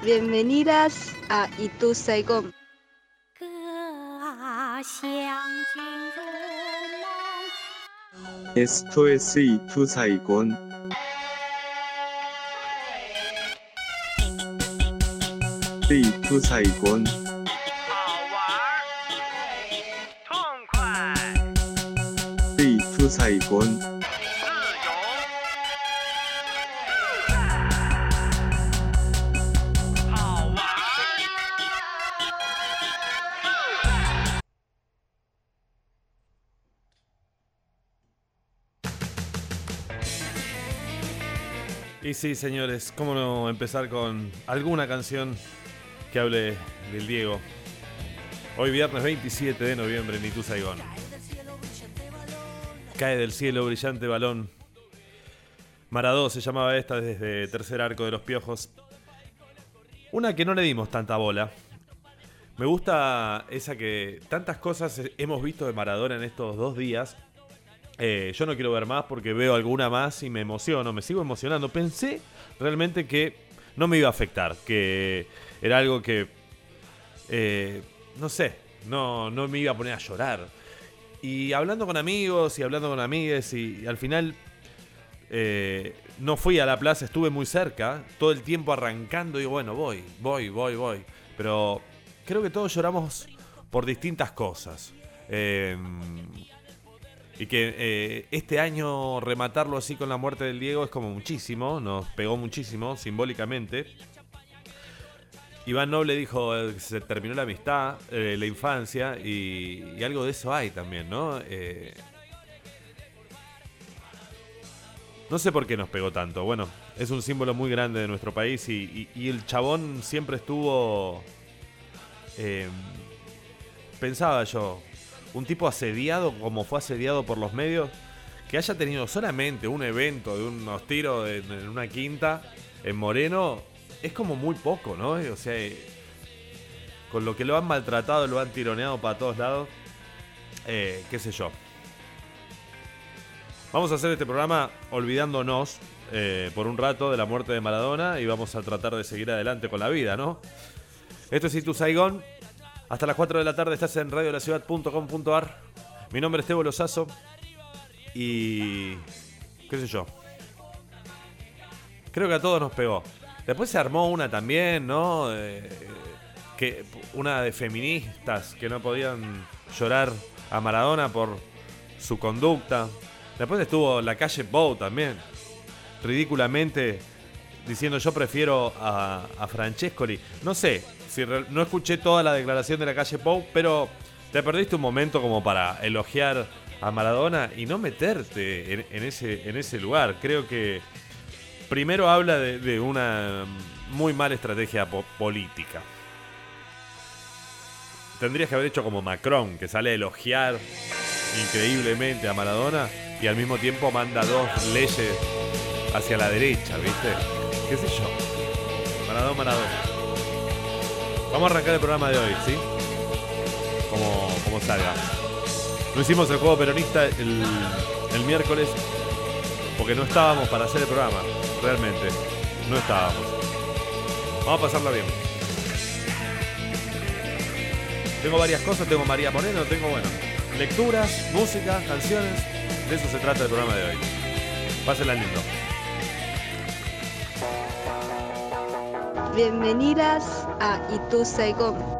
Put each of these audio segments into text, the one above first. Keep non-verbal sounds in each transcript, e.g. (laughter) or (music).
Bienvenidas a Itu Saigon. Esto es Itu Saigon. Itu Saigon. Itu Saigon. Sí, señores, ¿cómo no empezar con alguna canción que hable del Diego? Hoy viernes 27 de noviembre en Itu Saigón. Cae del cielo brillante balón. Maradó se llamaba esta desde tercer arco de los piojos. Una que no le dimos tanta bola. Me gusta esa que tantas cosas hemos visto de Maradona en estos dos días eh, yo no quiero ver más porque veo alguna más y me emociono, me sigo emocionando. Pensé realmente que no me iba a afectar, que era algo que, eh, no sé, no, no me iba a poner a llorar. Y hablando con amigos y hablando con amigas y, al final eh, no fui a la plaza, estuve muy cerca, todo el tiempo arrancando y bueno, voy, voy, voy, voy. Pero creo que todos lloramos por distintas cosas. Eh, y que eh, este año rematarlo así con la muerte del Diego es como muchísimo, nos pegó muchísimo simbólicamente. Iván Noble dijo eh, se terminó la amistad, eh, la infancia, y, algo de eso hay también, ¿no? No sé por qué nos pegó tanto. Bueno, es un símbolo muy grande de nuestro país y, el chabón siempre estuvo... pensaba yo, un tipo asediado como fue asediado por los medios, que haya tenido solamente un evento de unos tiros en una quinta en Moreno, es como muy poco, ¿no? O sea, eh, con lo que lo han maltratado, lo han tironeado para todos lados, eh, qué sé yo. Vamos a hacer este programa olvidándonos eh, por un rato de la muerte de Maradona y vamos a tratar de seguir adelante con la vida, ¿no? Esto es Itu Saigón. Hasta las 4 de la tarde estás en radiolaciudad.com.ar. Mi nombre es Tebo Lozazo. Y. qué sé yo. Creo que a todos nos pegó. Después se armó una también, ¿no? Eh, que, una de feministas que no podían llorar a Maradona por su conducta. Después estuvo la calle Bow también. Ridículamente diciendo yo prefiero a, a Francescoli. No sé, no escuché toda la declaración de la calle Pou, pero te perdiste un momento como para elogiar a Maradona y no meterte en, ese, lugar. Creo que primero habla de, una muy mala estrategia po- política. Tendrías que haber hecho como Macron, que sale a elogiar increíblemente a Maradona y al mismo tiempo manda dos leyes hacia la derecha, ¿viste? ¿Qué sé yo? Maradona, Maradona. Vamos a arrancar el programa de hoy, ¿sí? Como, como salga. No hicimos el juego peronista el, el miércoles porque no estábamos para hacer el programa. Realmente. No estábamos. Vamos a pasarla bien. Tengo varias cosas, tengo María Moreno, tengo, bueno, lecturas, música, canciones. De eso se trata el programa de hoy. Pásenla lindo. Bienvenidas a Itu Saigon.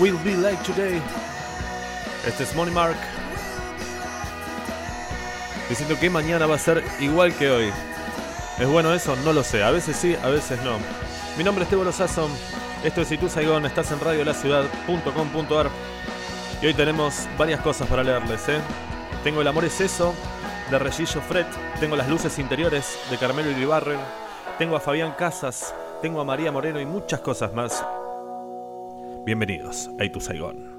Will be like today. Este es Money Mark. Diciendo que mañana va a ser igual que hoy. ¿Es bueno eso? No lo sé. A veces sí, a veces no. Mi nombre es Tebo Lozazo. Esto es Itu Saigón. Estás en radiolaciudad.com.ar. Y hoy tenemos varias cosas para leerles, ¿eh? Tengo El amor es eso, de Regillo Fred. Tengo Las luces interiores, de Carmelo Iribarren. Tengo a Fabián Casas. Tengo a María Moreno y muchas cosas más. Bienvenidos a Itu Saigón.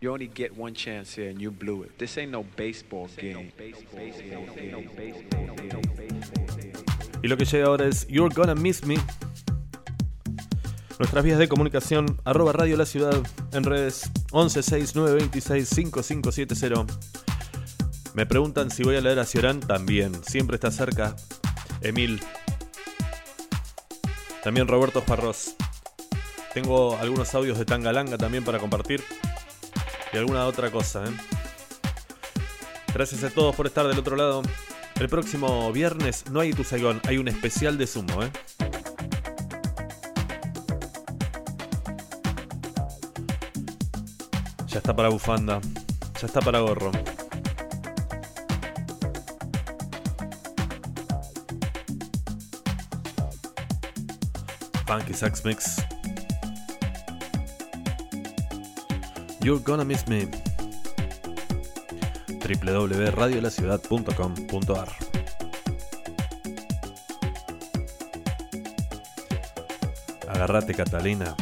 You only get one chance here and you blew it. This ain't no baseball game. Y lo que llega ahora es You're Gonna Miss Me. Nuestras vías de comunicación, arroba Radio La Ciudad, en redes 1169265570. Me preguntan si voy a leer a Ciorán, también, siempre está cerca. Emil. También Roberto Farros. Tengo algunos audios de Tangalanga también para compartir. Y alguna otra cosa, ¿eh? Gracias a todos por estar del otro lado. El próximo viernes no hay Tu Saigón, hay un especial de sumo, ¿eh? Ya está para bufanda, ya está para gorro. Funky Sax Mix. You're gonna miss me www.radiolaciudad.com.ar Agarrate Catalina.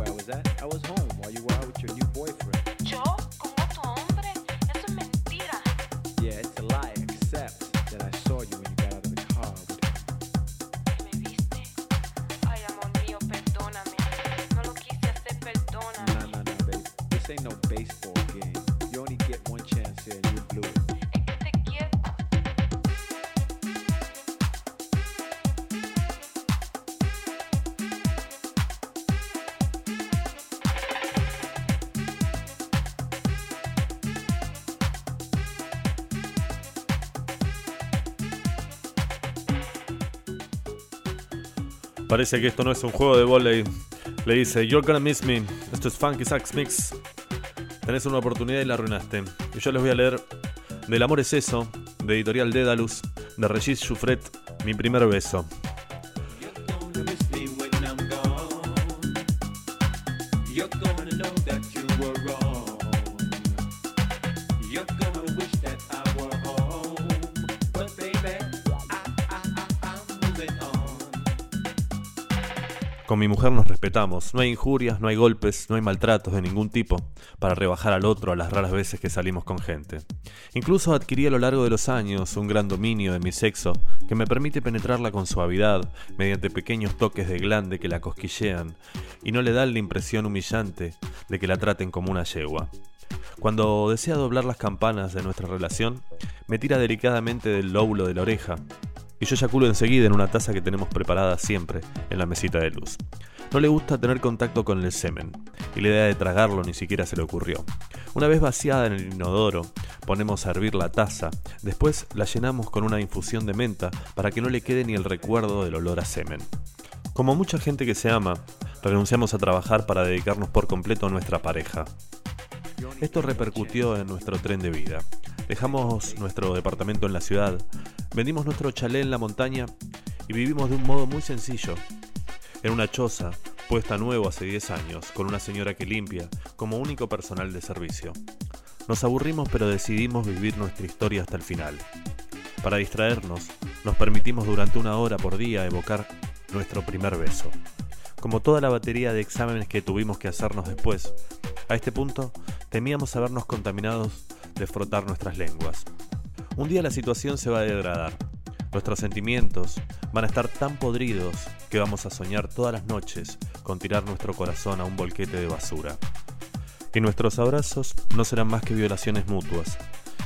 I was at. I was home while you were out with your new boyfriend. Parece que esto no es un juego de volei. Le dice, You're gonna miss me. Esto es Funky Sax Mix. Tenés una oportunidad y la arruinaste. Y yo les voy a leer Del amor es eso, de Editorial Dédalus, de Regis Jouffret, Mi primer beso. Con mi mujer nos respetamos, no hay injurias, no hay golpes, no hay maltratos de ningún tipo para rebajar al otro a las raras veces que salimos con gente. Incluso adquirí a lo largo de los años un gran dominio de mi sexo que me permite penetrarla con suavidad mediante pequeños toques de glande que la cosquillean y no le dan la impresión humillante de que la traten como una yegua. Cuando desea doblar las campanas de nuestra relación, me tira delicadamente del lóbulo de la oreja y yo eyaculo enseguida en una taza que tenemos preparada siempre en la mesita de luz. No le gusta tener contacto con el semen, y la idea de tragarlo ni siquiera se le ocurrió. Una vez vaciada en el inodoro, ponemos a hervir la taza, después la llenamos con una infusión de menta para que no le quede ni el recuerdo del olor a semen. Como mucha gente que se ama, renunciamos a trabajar para dedicarnos por completo a nuestra pareja. Esto repercutió en nuestro tren de vida. Dejamos nuestro departamento en la ciudad, vendimos nuestro chalet en la montaña y vivimos de un modo muy sencillo. En una choza, puesta nuevo hace 10 años, con una señora que limpia, como único personal de servicio. Nos aburrimos pero decidimos vivir nuestra historia hasta el final. Para distraernos, nos permitimos durante una hora por día evocar nuestro primer beso. Como toda la batería de exámenes que tuvimos que hacernos después, a este punto temíamos habernos contaminados de frotar nuestras lenguas. Un día la situación se va a degradar. Nuestros sentimientos van a estar tan podridos que vamos a soñar todas las noches con tirar nuestro corazón a un bolquete de basura. Y nuestros abrazos no serán más que violaciones mutuas.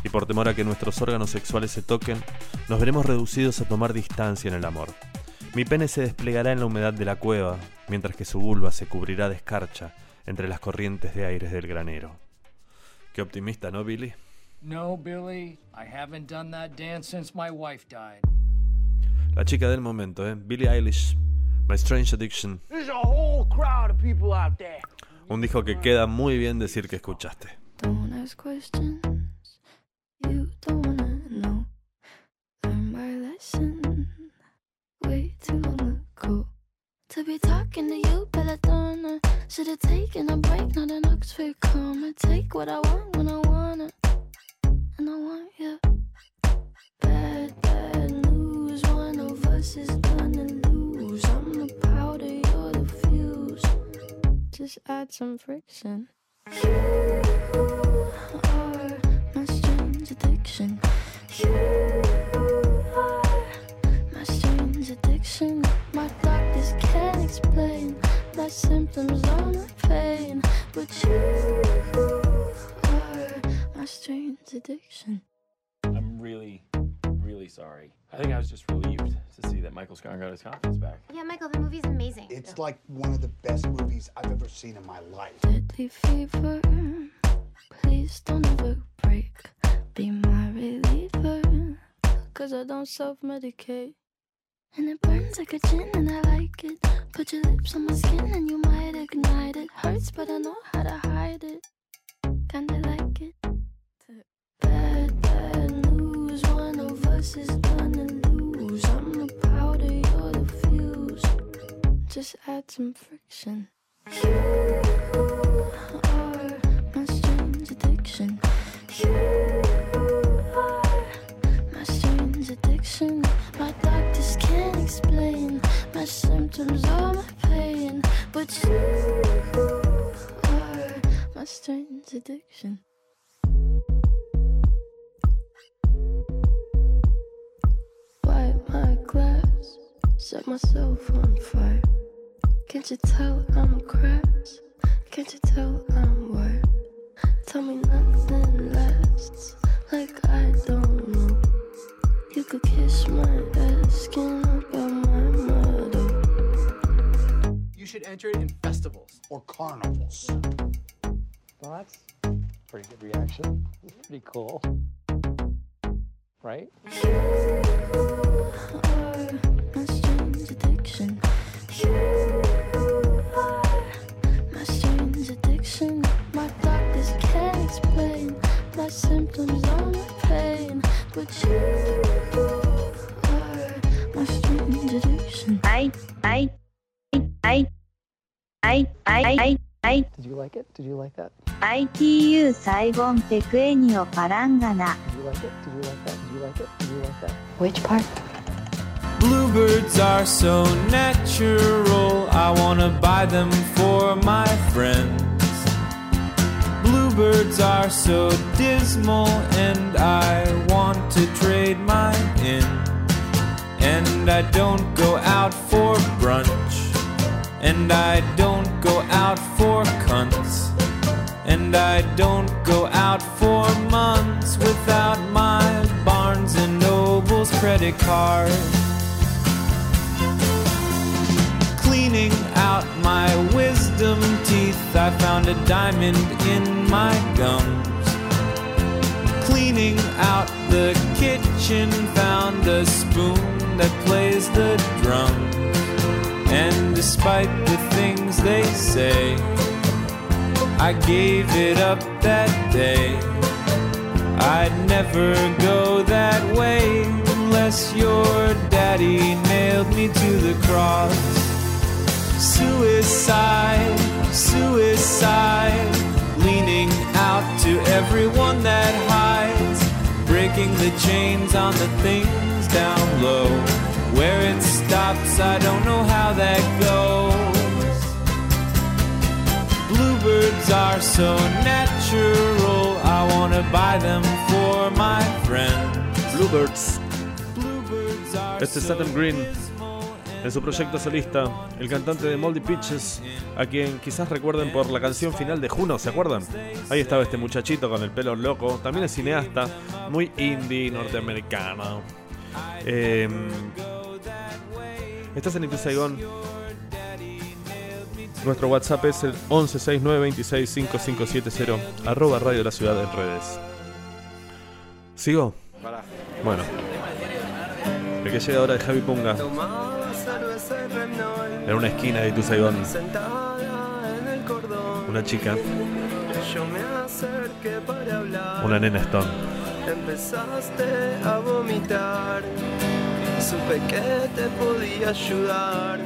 Y por temor a que nuestros órganos sexuales se toquen, nos veremos reducidos a tomar distancia en el amor. Mi pene se desplegará en la humedad de la cueva, mientras que su vulva se cubrirá de escarcha entre las corrientes de aires del granero. Qué optimista, ¿no, Billy? No, Billy, I haven't done that dance since my wife died. La chica del momento, ¿eh? Billie Eilish, My Strange Addiction. There's a whole crowd of people out there. Un disco que queda muy bien decir que escuchaste. Don't ask questions you don't wanna know. Learn my lesson way too long ago. To be talking to you, Belladonna. Should've taken a break, not an Oxford comma. Take what I want when I want it, and I want you. Bad, bad news. One of us is gonna lose. I'm the powder, you're the fuse. Just add some friction. You are my strange addiction. You are my strange addiction. My doctors can't explain my symptoms or my pain, but you addiction. I'm really, really sorry. I think I was just relieved to see that Michael Scott got his confidence back. Yeah, Michael, the movie's amazing. It's like one of the best movies I've ever seen in my life. Deadly fever. Please don't ever break. Be my reliever. Cause I don't self medicate. And it burns like a gin, and I like it. Put your lips on my skin, and you might ignite it. Hurts, but I know how to hide it. Kinda like Just add some friction. You are my strange addiction. You are my strange addiction. My doctors can't explain my symptoms or my pain, but you are my strange addiction. Set myself on fire. Can't you tell I'm cracked? Can't you tell I'm wired? Tell me nothing lasts. like I don't know. You could kiss my ass, skin about my motto. You should enter it in festivals or carnivals. Well, that's a pretty good reaction. It's pretty cool. Right? You are my strange addiction. You are my strange addiction. My doctors can't explain my symptoms or my pain, but you are my strange addiction. I, I, I, I, I, I, Did you like it? Did you like that? ITU サイゴンテクエニオパランガナ Did you like it? Did you like that? Did you like it? Did you like that? Which part? Bluebirds are so natural, I wanna buy them for my friends. Bluebirds are so dismal, and I want to trade mine in. And I don't go out for brunch, and I don't go out for cunts. And I don't go out for months without my Barnes and Noble's credit card. Cleaning out my wisdom teeth, I found a diamond in my gums. Cleaning out the kitchen, found a spoon that plays the drums. And despite the things they say, I gave it up that day. I'd never go that way unless your daddy nailed me to the cross. Suicide, suicide, leaning out to everyone that hides, breaking the chains on the things down low. Where it stops, I don't know how that goes. Bluebirds are so natural, I wanna buy them for my friends. Bluebirds. Este es Saturn Green. En su proyecto solista, el cantante de Moldy Pitches, a quien quizás recuerden por la canción final de Juno, ¿se acuerdan? Ahí estaba este muchachito con el pelo loco, también es cineasta, muy indie, norteamericano. Eh, estás en Itu Saigon. Nuestro WhatsApp es el 1169265570, arroba Radio La Ciudad en redes. ¿Sigo? Bueno. El que llega ahora es Javi Punga. En una esquina de Ituzaingón. Una chica. Una nena Stone. Empezaste a vomitar. Supe que te podía ayudar.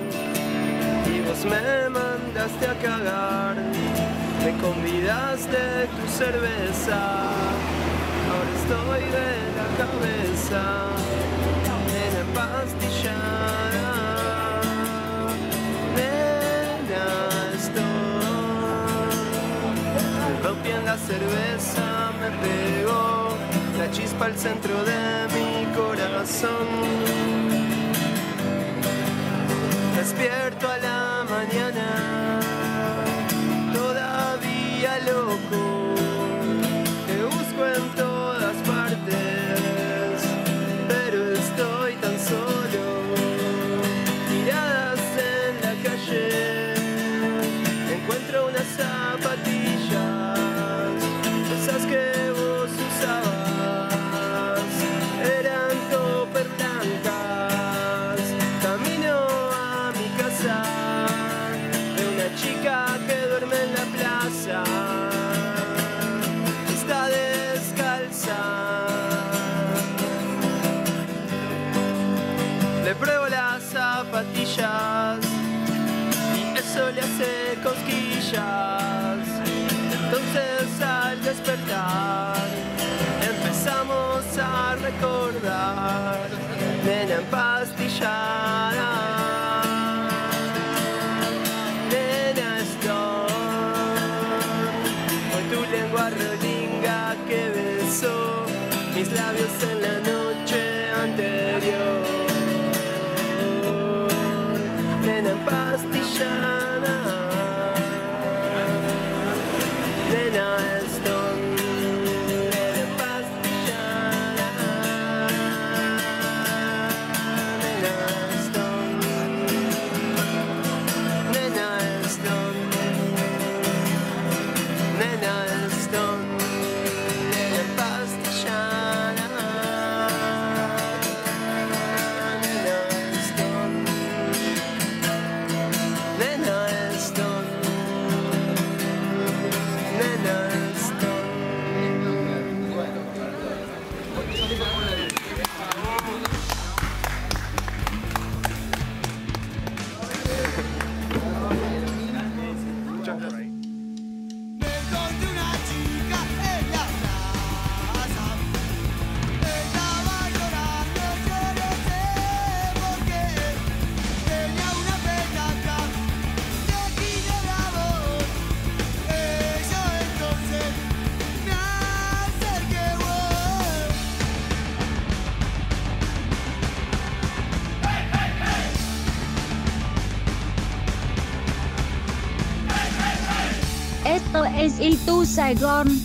Y vos me mandaste a cagar. Me convidaste tu cerveza. Ahora estoy de la cabeza. La cerveza, me pegó la chispa al centro de mi corazón. Despierto a la mañana, todavía loco. Te busco en todas recordar nena empastillada. Nena Itu Saigon.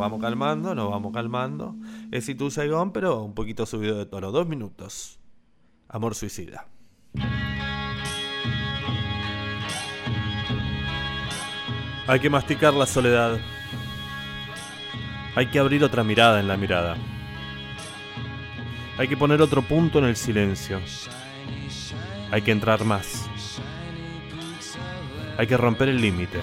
Vamos calmando, nos vamos calmando. Es Itu Saigon, pero un poquito subido de tono. Dos minutos. Amor suicida. Hay que masticar la soledad. Hay que abrir otra mirada en la mirada. Hay que poner otro punto en el silencio. Hay que entrar más. Hay que romper el límite.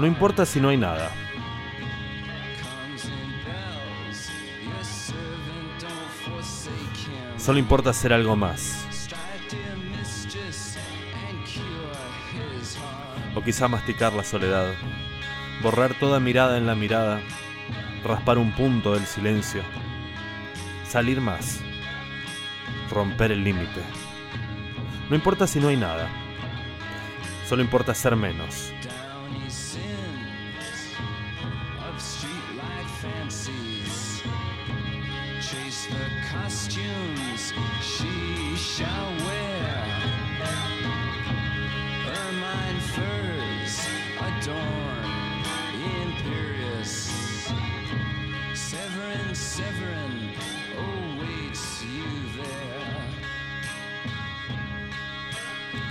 No importa si no hay nada. Solo importa hacer algo más. O quizá masticar la soledad. Borrar toda mirada en la mirada. Raspar un punto del silencio. Salir más. Romper el límite. No importa si no hay nada. Solo importa ser menos.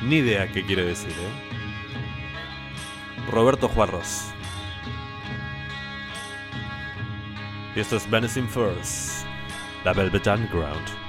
Ni idea qué quiere decir, ¿eh? Roberto Juarros. Y esto es Venison Furs, la Velvet Underground.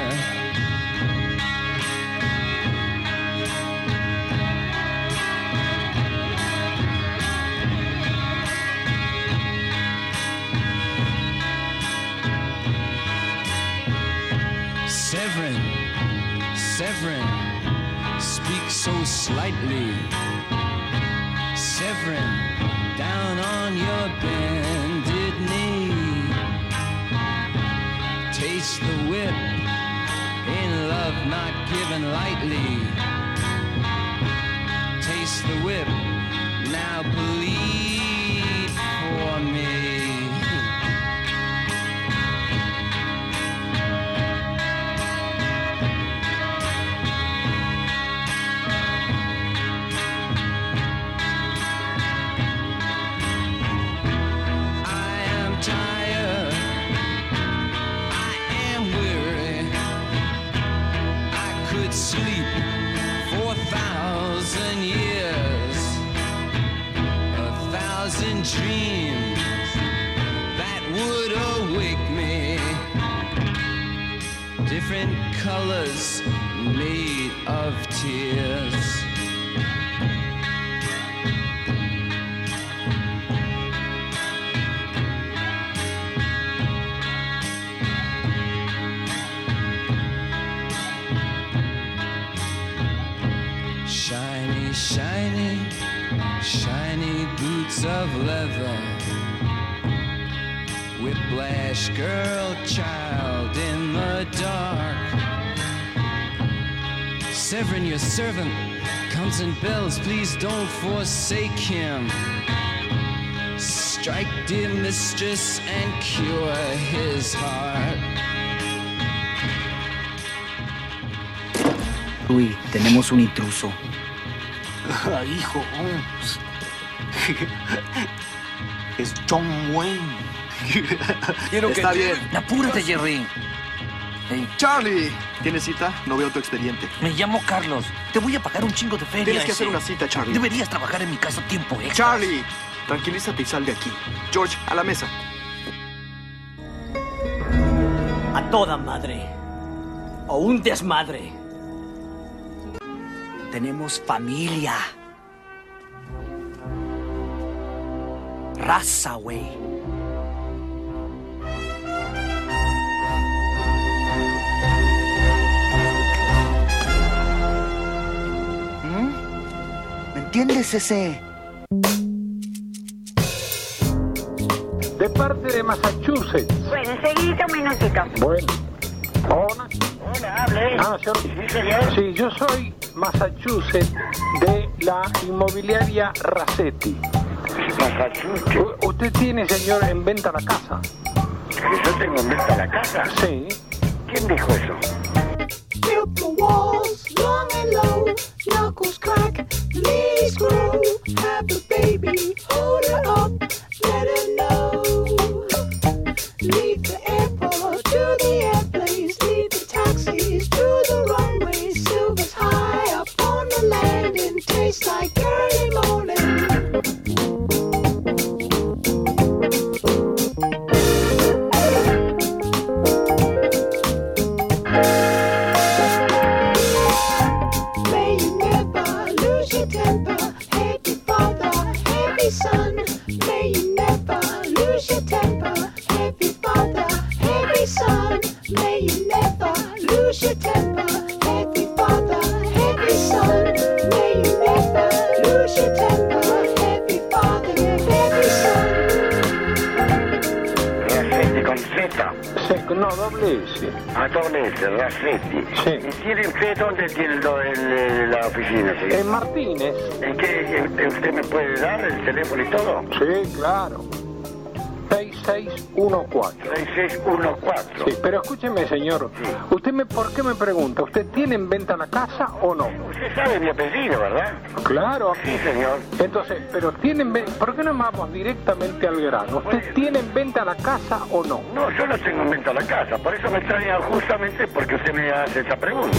So slightly. Severin, down on your bended knee. Taste the whip in love not given lightly. Taste the whip, now bleed don't forsake him. Strike, dear mistress, and cure his heart. Uy, tenemos un intruso. Ah, hijo. (laughs) Es John Wayne. (laughs) Quiero que Está te- bien. Apúrate, Jerry. Charlie, ¿tienes cita? No veo tu expediente. Me llamo Carlos. Te voy a pagar un chingo de feria. Tienes que ese. hacer una cita, Charlie. Deberías trabajar en mi casa tiempo extra. Charlie, tranquilízate y sal de aquí. George, a la mesa. A toda madre. O un desmadre. Tenemos familia. Raza, güey. Entiendes ese? De parte de Massachusetts. Bueno, enseguida un minutito. Bueno. Hola. Hola, hable. Ah, yo, sí, yo soy Massachusetts de la inmobiliaria Racetti. Massachusetts. U- ¿Usted tiene, señor, en venta la casa? ¿Yo tengo en venta la casa? Sí. ¿Quién dijo eso? Built the walls long and low, knuckles crack, knees grow. Have the baby, hold her up, let her know. Sí, no, doble S. A doble S, Racetti. Sí. ¿Y tiene usted dónde tiene oficina? señor? En Martínez. ¿En qué? ¿Usted me puede dar el teléfono y todo? Sí, claro. 6614. 6614. Sí, pero escúcheme, señor. ¿Usted me, por qué me pregunta? ¿Usted tiene en venta la casa o no? Usted sabe mi apellido, ¿verdad? Claro. Sí, señor. Entonces, pero tienen, ¿por qué no vamos directamente al grano? ¿Usted tiene en venta la casa o no? No, yo no tengo en venta la casa, por eso me extraña justamente porque usted me hace esa pregunta.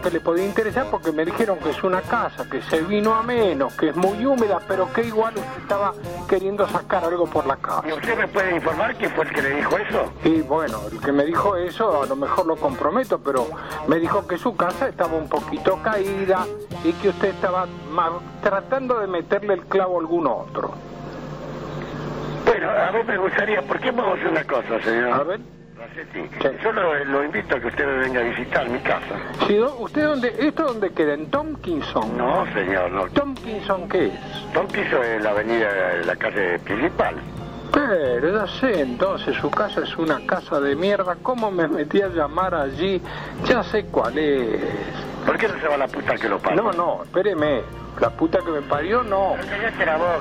Que le podía interesar porque me dijeron que es una casa, que se vino a menos, que es muy húmeda, pero que igual usted estaba queriendo sacar algo por la casa. ¿Y usted me puede informar quién fue el que le dijo eso? Y bueno, el que me dijo eso a lo mejor lo comprometo, pero me dijo que su casa estaba un poquito caída y que usted estaba tratando de meterle el clavo a algún otro. Bueno, a ver, me gustaría, ¿por qué vamos a hacer una cosa, señor? A ver. Yo lo, lo invito a que usted me venga a visitar mi casa. Sí, ¿Usted dónde? ¿Esto dónde queda? ¿En Tompkinson? No, señor, no. ¿Tompkinson qué es? Tompkinson es la avenida, la calle principal. Pero ya sé, entonces su casa es una casa de mierda. ¿Cómo me metí a llamar allí? Ya sé cuál es. ¿Por qué no se va la puta que lo parió? No, no, espéreme. La puta que me parió, no.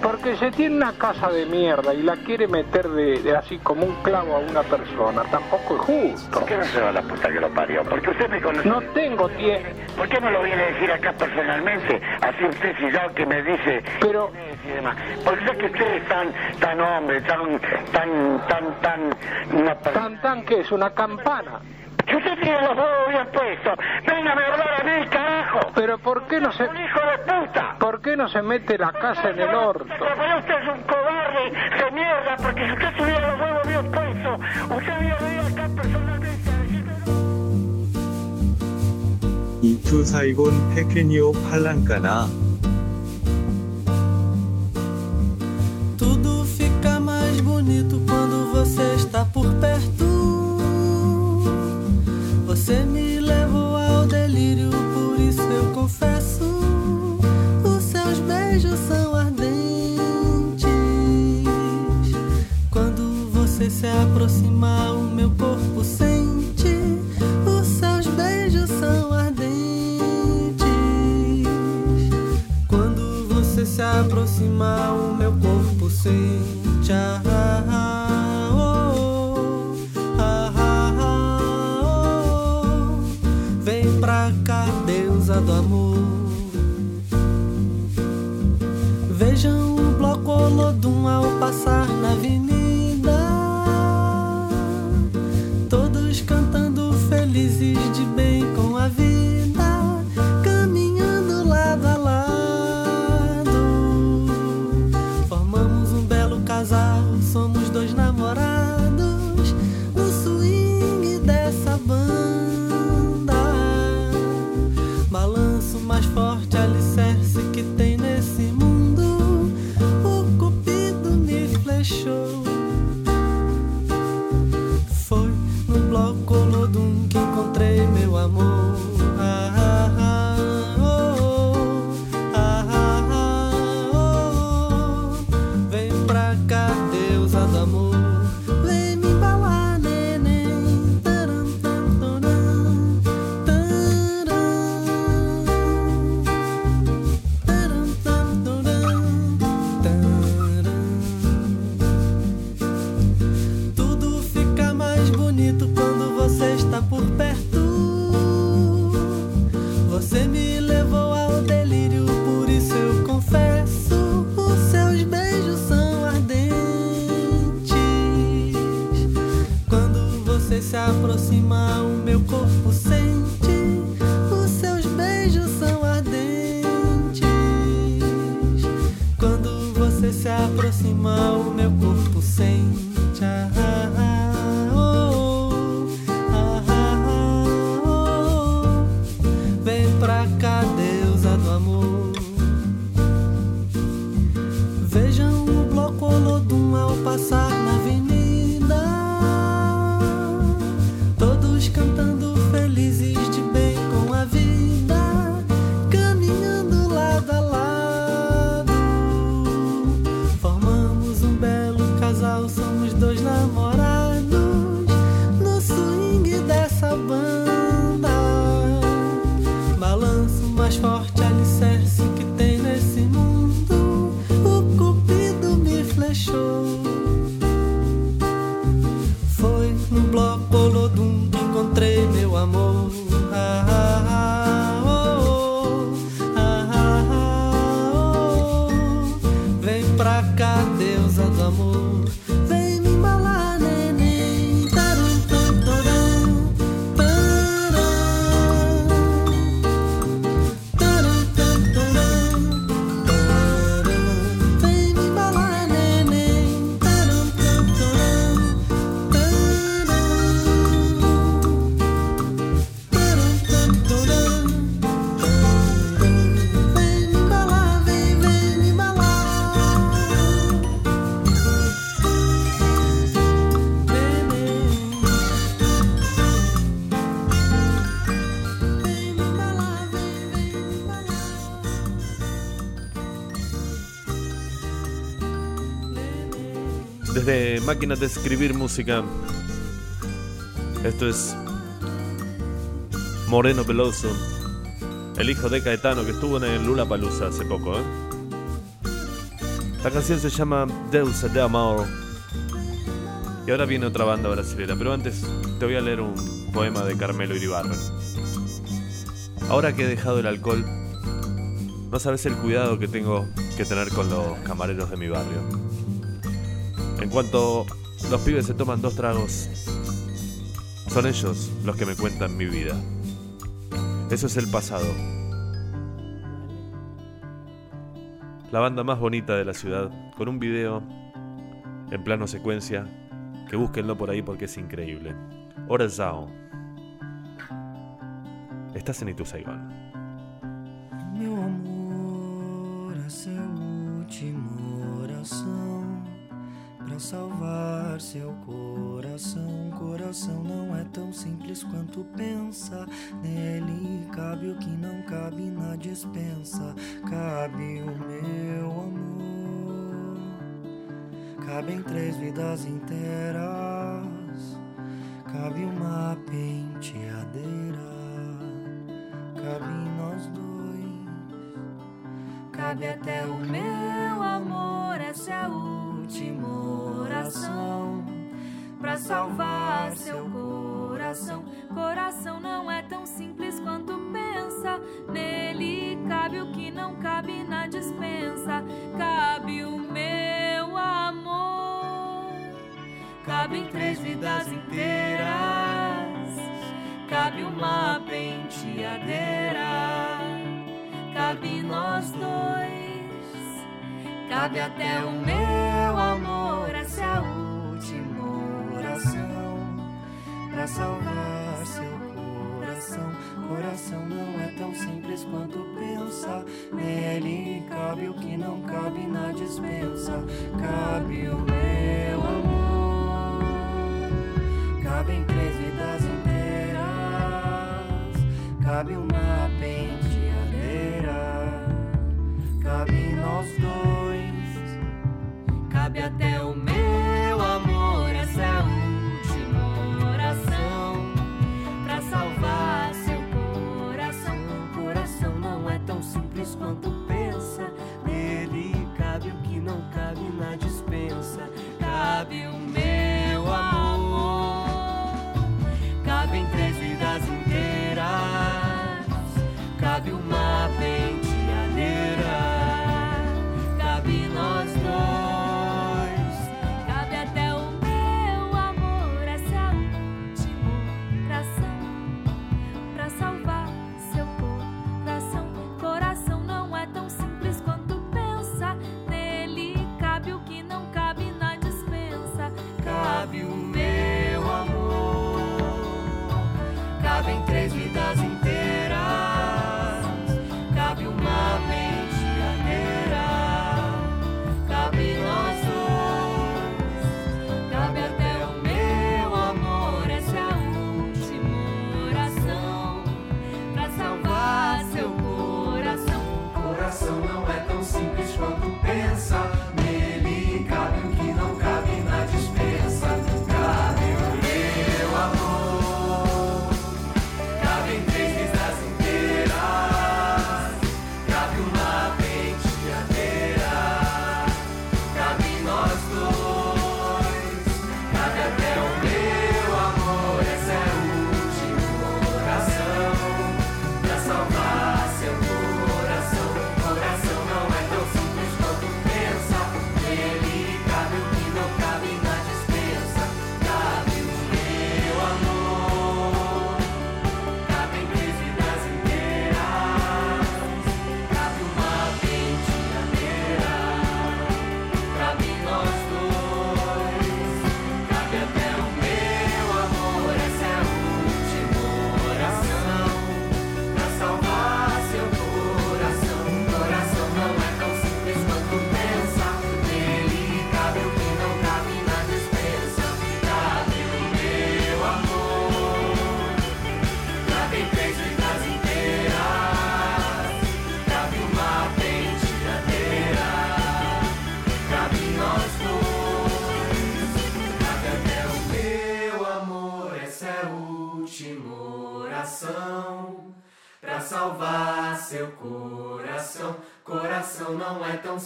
Porque se tiene una casa de mierda y la quiere meter de, de así como un clavo a una persona. Tampoco es justo. ¿Por qué no se va la puta que lo parió? Porque usted me conoce. No tengo tiempo. ¿Por qué no lo viene a decir acá personalmente? Así usted si yo que me dice... Pero... Porque sé que usted es tan, tan hombre, tan, tan, tan, tan... Una ¿Tan tan qué es? ¿Una campana? Que usted tiene los huevos bien puestos. Véngame a hablar a mí, carajo. Pero ¿por qué no se... Un hijo de puta. ¿Por qué no se mete la casa en el orto? Pero usted es un cobarde de mierda, porque si usted tuviera los huevos bien puestos, usted hubiera venido acá personalmente a decirme... 이투 사이곤 페케니오 팔랑까나 Tudo fica mais bonito quando você está por perto. Você me levou ao delírio, por isso eu confesso. Os seus beijos são ardentes. Quando você se aproxima, o meu corpo sente. Os seus beijos são ardentes. Quando você se aproxima, o meu corpo sente. Ah, ah, ah, passar na máquinas de escribir música. Esto es Moreno Peloso, el hijo de Caetano que estuvo en Lula Palusa hace poco. ¿eh? La canción se llama Deusa de Amor. Y ahora viene otra banda brasileña, pero antes te voy a leer un poema de Carmelo Iribarren. Ahora que he dejado el alcohol, no sabes el cuidado que tengo que tener con los camareros de mi barrio. En cuanto los pibes se toman dos tragos, son ellos los que me cuentan mi vida. Eso es el pasado. La banda más bonita de la ciudad, con un video en plano secuencia, que búsquenlo por ahí porque es increíble. Orazao. Estás en Itu salvar seu coração. Coração não é tão simples quanto pensa. Nele cabe o que não cabe na dispensa. Cabe o meu amor, cabem três vidas inteiras. Cabe uma penteadeira, cabe nós dois. Cabe até o meu amor, essa é a última oração pra salvar seu coração. Coração não é tão simples quanto pensa. Nele cabe o que não cabe na dispensa. Cabe o meu amor. Cabem três vidas inteiras. Cabe uma penteadeira. Cabe nós dois. Cabe até o meu amor. Essa última oração pra salvar seu coração. Coração não é tão simples quanto pensa. Nele cabe o que não cabe na dispensa. Cabe o meu amor. Cabem três vidas inteiras. Cabe uma Cabe o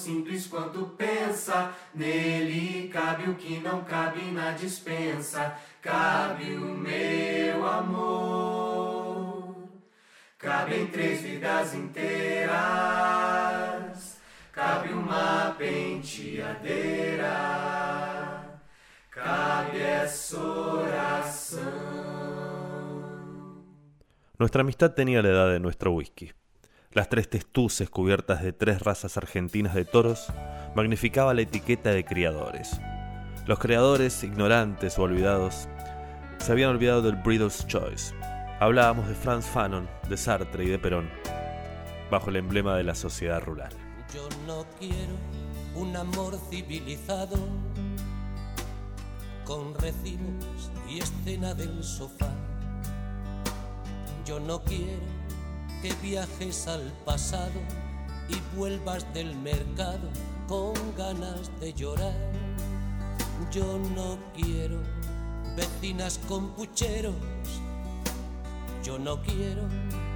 simples quanto pensa. Nele cabe o que não cabe na dispensa. Cabe o meu amor. Cabem três vidas inteiras. Cabe uma penteadeira. Cabe essa oração. Nuestra amistad tenía la edad de nuestro whisky. Las tres testuces cubiertas de tres razas argentinas de toros magnificaba la etiqueta de criadores. Los creadores, ignorantes o olvidados, se habían olvidado del Breeder's Choice. Hablábamos de Franz Fanon, de Sartre y de Perón, bajo el emblema de la sociedad rural. Yo no quiero un amor civilizado con recibos y escena del sofá. Yo no quiero que viajes al pasado y vuelvas del mercado con ganas de llorar. Yo no quiero vecinas con pucheros. Yo no quiero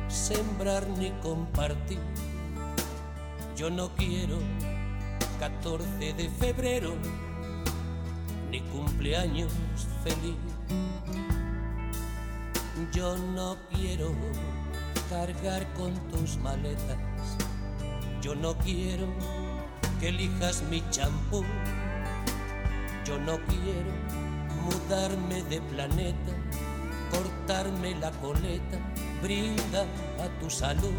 sembrar ni compartir. Yo no quiero 14 de febrero ni cumpleaños feliz. Yo no quiero cargar con tus maletas. Yo no quiero que elijas mi champú. Yo no quiero mudarme de planeta, cortarme la coleta, brinda a tu salud.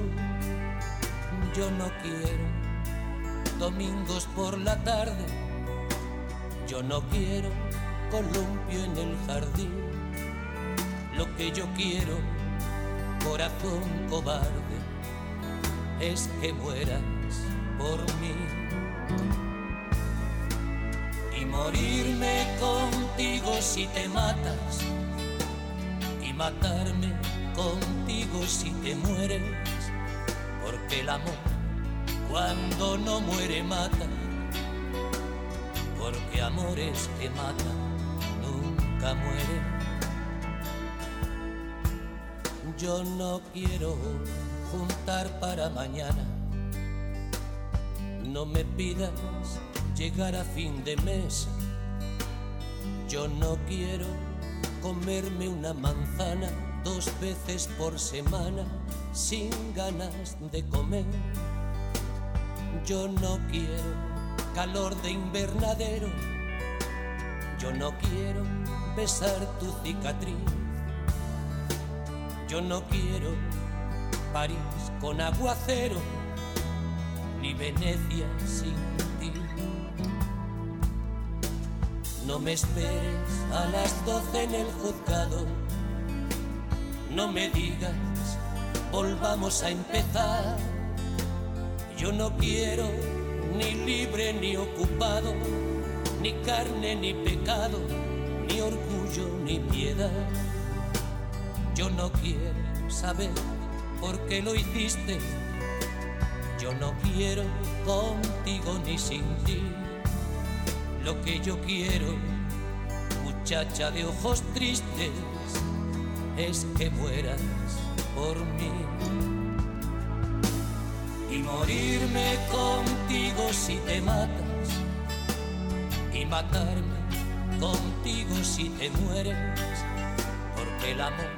Yo no quiero domingos por la tarde. Yo no quiero columpio en el jardín. Lo que yo quiero, corazón cobarde, es que mueras por mí. Y morirme contigo si te matas. Y matarme contigo si te mueres. Porque el amor cuando no muere mata. Porque amores que matan nunca mueren. Yo no quiero juntar para mañana. No me pidas llegar a fin de mes. Yo no quiero comerme una manzana dos veces por semana sin ganas de comer. Yo no quiero calor de invernadero. Yo no quiero besar tu cicatriz. Yo no quiero París con aguacero, ni Venecia sin ti. No me esperes a las doce en el juzgado. No me digas, volvamos a empezar. Yo no quiero ni libre ni ocupado, ni carne ni pecado, ni orgullo ni piedad. Yo no quiero saber por qué lo hiciste. Yo no quiero contigo ni sin ti. Lo que yo quiero, muchacha de ojos tristes, es que mueras por mí. Y morirme contigo si te matas. Y matarme contigo si te mueres. Porque el amor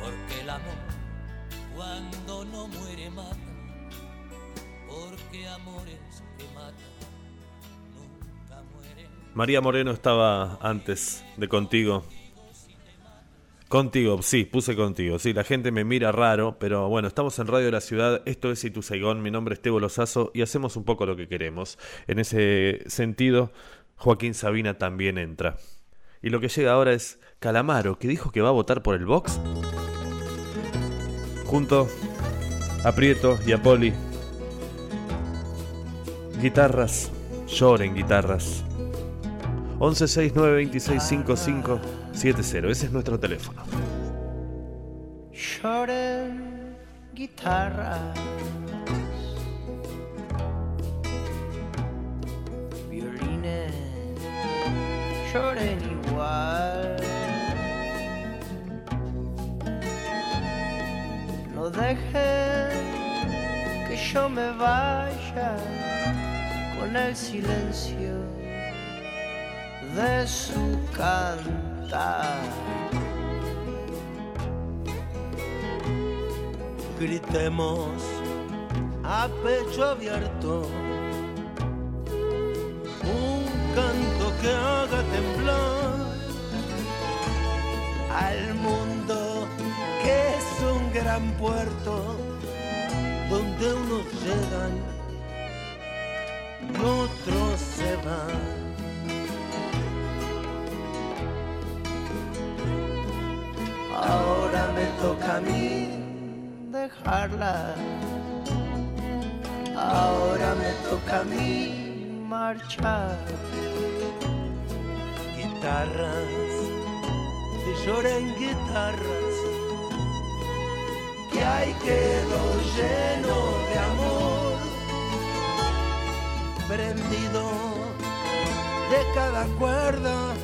Porque el amor cuando no muere mata. Porque amores que matan. María Moreno estaba antes de contigo. Contigo, sí, puse contigo. Sí, la gente me mira raro, pero bueno, estamos en Radio de la Ciudad. Esto es Itu Saigón. Mi nombre es Tebo Lozazo y hacemos un poco lo que queremos. En ese sentido, Joaquín Sabina también entra. Y lo que llega ahora es Calamaro, que dijo que va a votar por el Vox. Junto a Prieto y a Poli. Guitarras, lloren guitarras. 1169265570. Ese es nuestro teléfono. Lloren guitarra. Violines lloren No dejen que yo me vaya con el silencio de su cantar. Gritemos a pecho abierto un canto que haga temblar al mundo gran puerto donde unos llegan y otros se van. Ahora me toca a mí dejarla. Ahora me toca a mí marchar. Guitarras, que lloren guitarras, Que hay quedó lleno de amor. prendido de cada cuerda,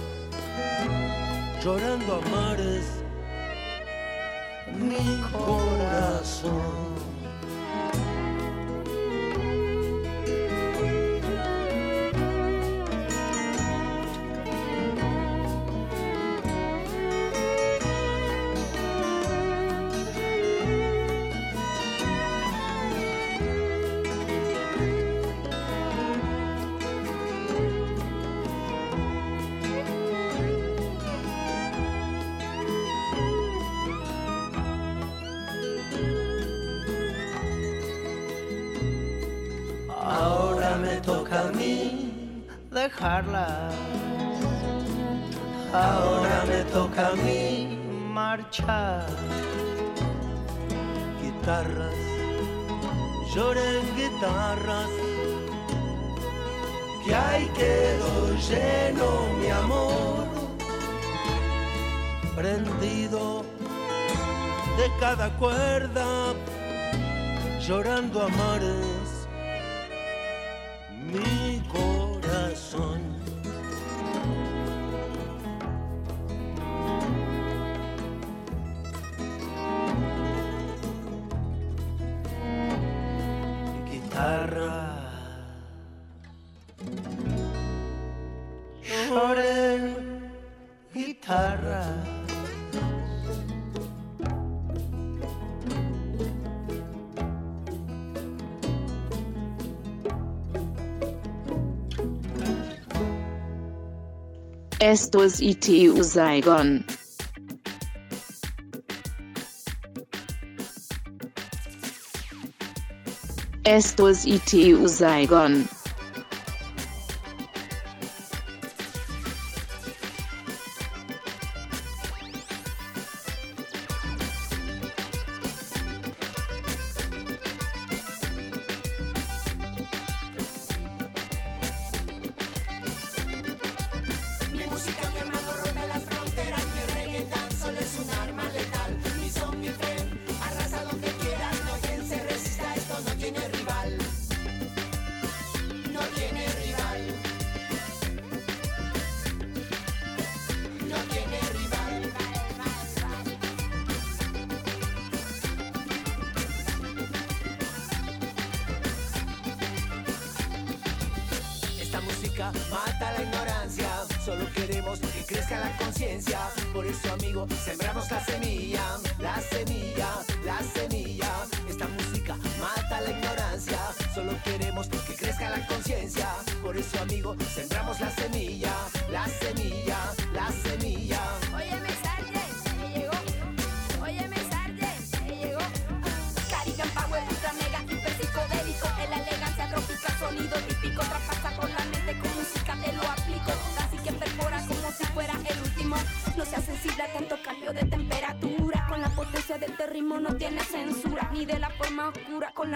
llorando a mares mi corazón. Ahora me toca a mí marchar. Guitarras, lloren guitarras, Que hay quedó lleno mi amor. prendido de cada cuerda, llorando a mares Esto es ITU Saigon. Esto es ITU Saigon. Eso,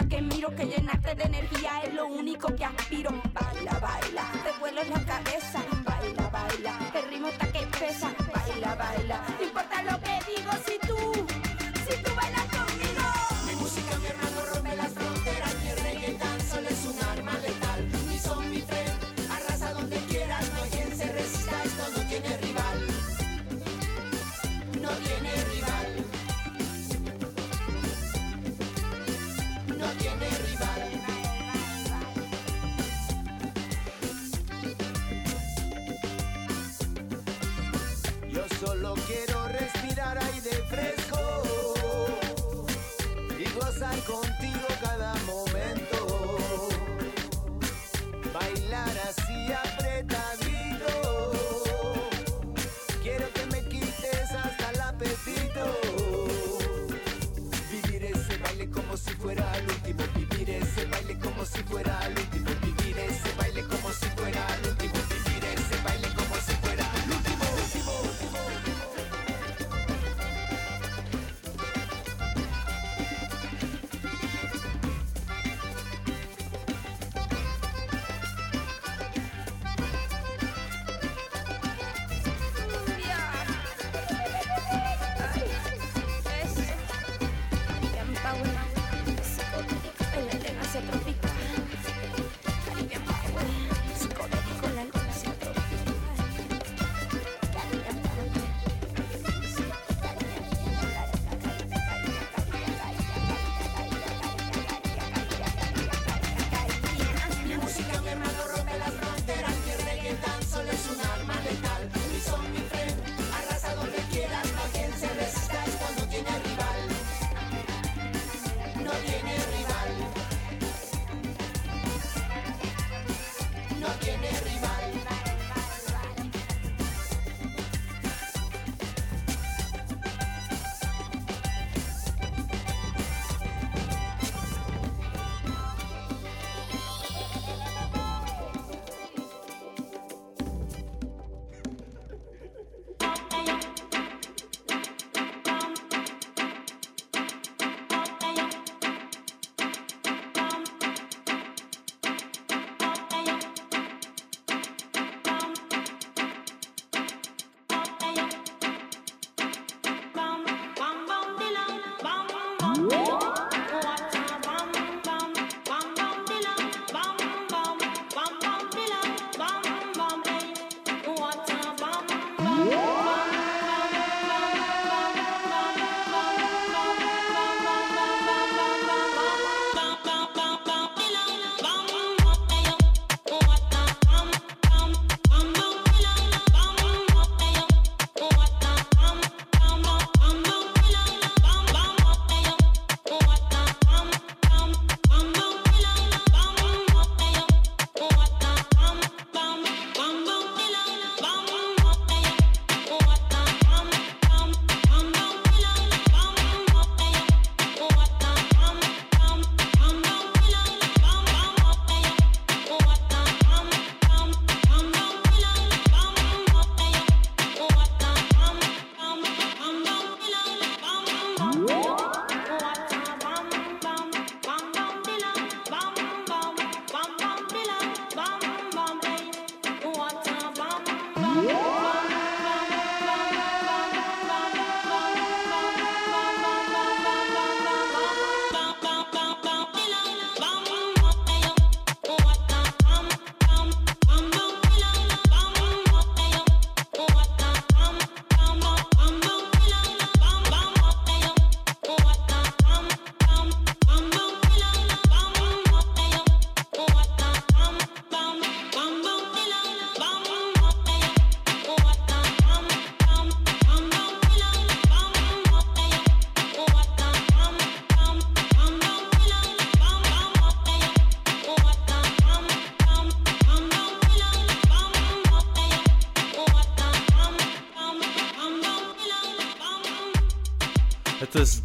que miro,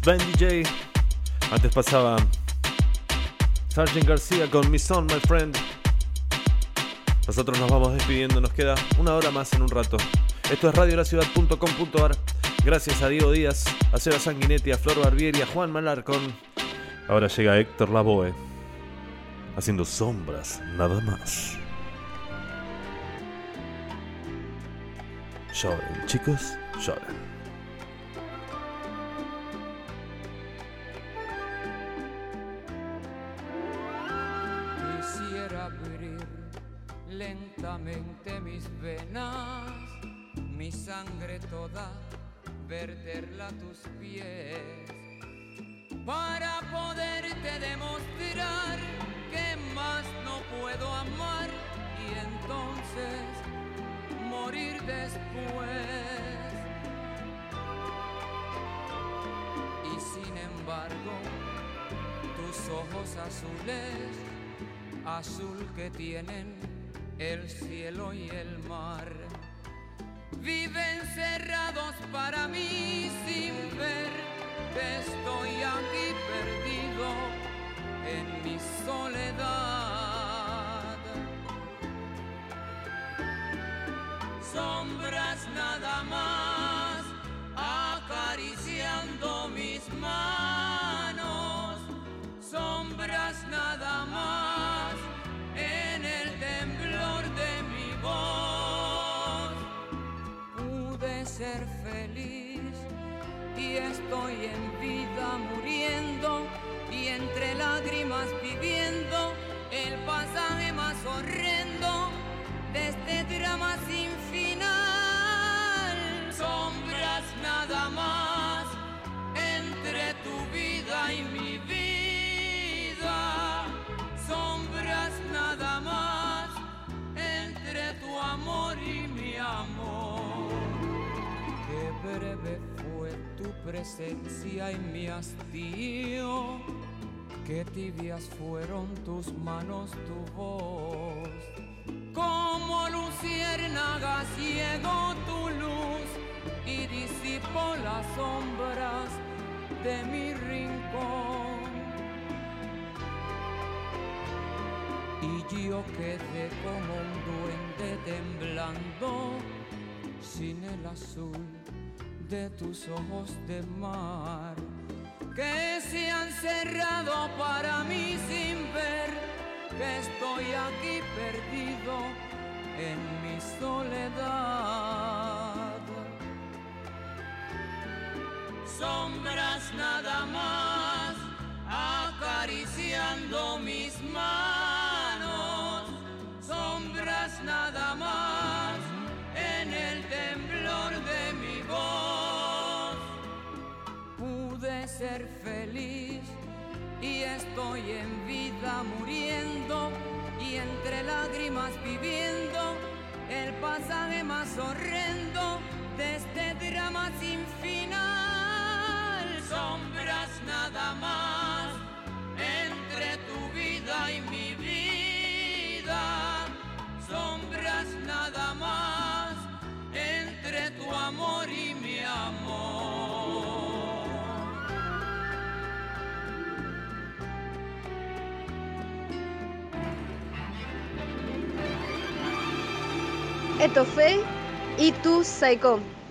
Ben DJ. Antes pasaba Sargent García con Mi Son, My Friend. Nosotros nos vamos despidiendo, nos queda una hora más en un rato. Esto es radiolaciudad.com.ar Gracias a Diego Díaz, a Seba Sanguinetti, a Flor Barbieri, a Juan Malarcón. Ahora llega Héctor Lavoe haciendo sombras nada más. Lloren, chicos, lloren. Verterla a tus pies, para poderte demostrar que más no puedo amar y entonces morir después. Y sin embargo, tus ojos azules, azul que tienen el cielo y el mar, viven cerrados para mí sin ver. Que estoy aquí perdido en mi soledad. Sombras nada más acariciando mis manos, sombras nada más y estoy en vida muriendo y entre lágrimas viviendo el pasaje más horrendo de este drama sin final. Sombras nada más presencia y mi hastío. Qué tibias fueron tus manos, tu voz. Como luciérnaga ciego tu luz y disipó las sombras de mi rincón. Y yo quedé como un duende temblando sin el azul de tus ojos de mar que se han cerrado para mí sin ver que estoy aquí perdido en mi soledad. Sombras nada más acariciando mis manos, y estoy en vida muriendo y entre lágrimas viviendo el pasaje más horrendo de este drama sin final. Sombras nada más entre tu vida y mi Esto fue Y tú, Saicón.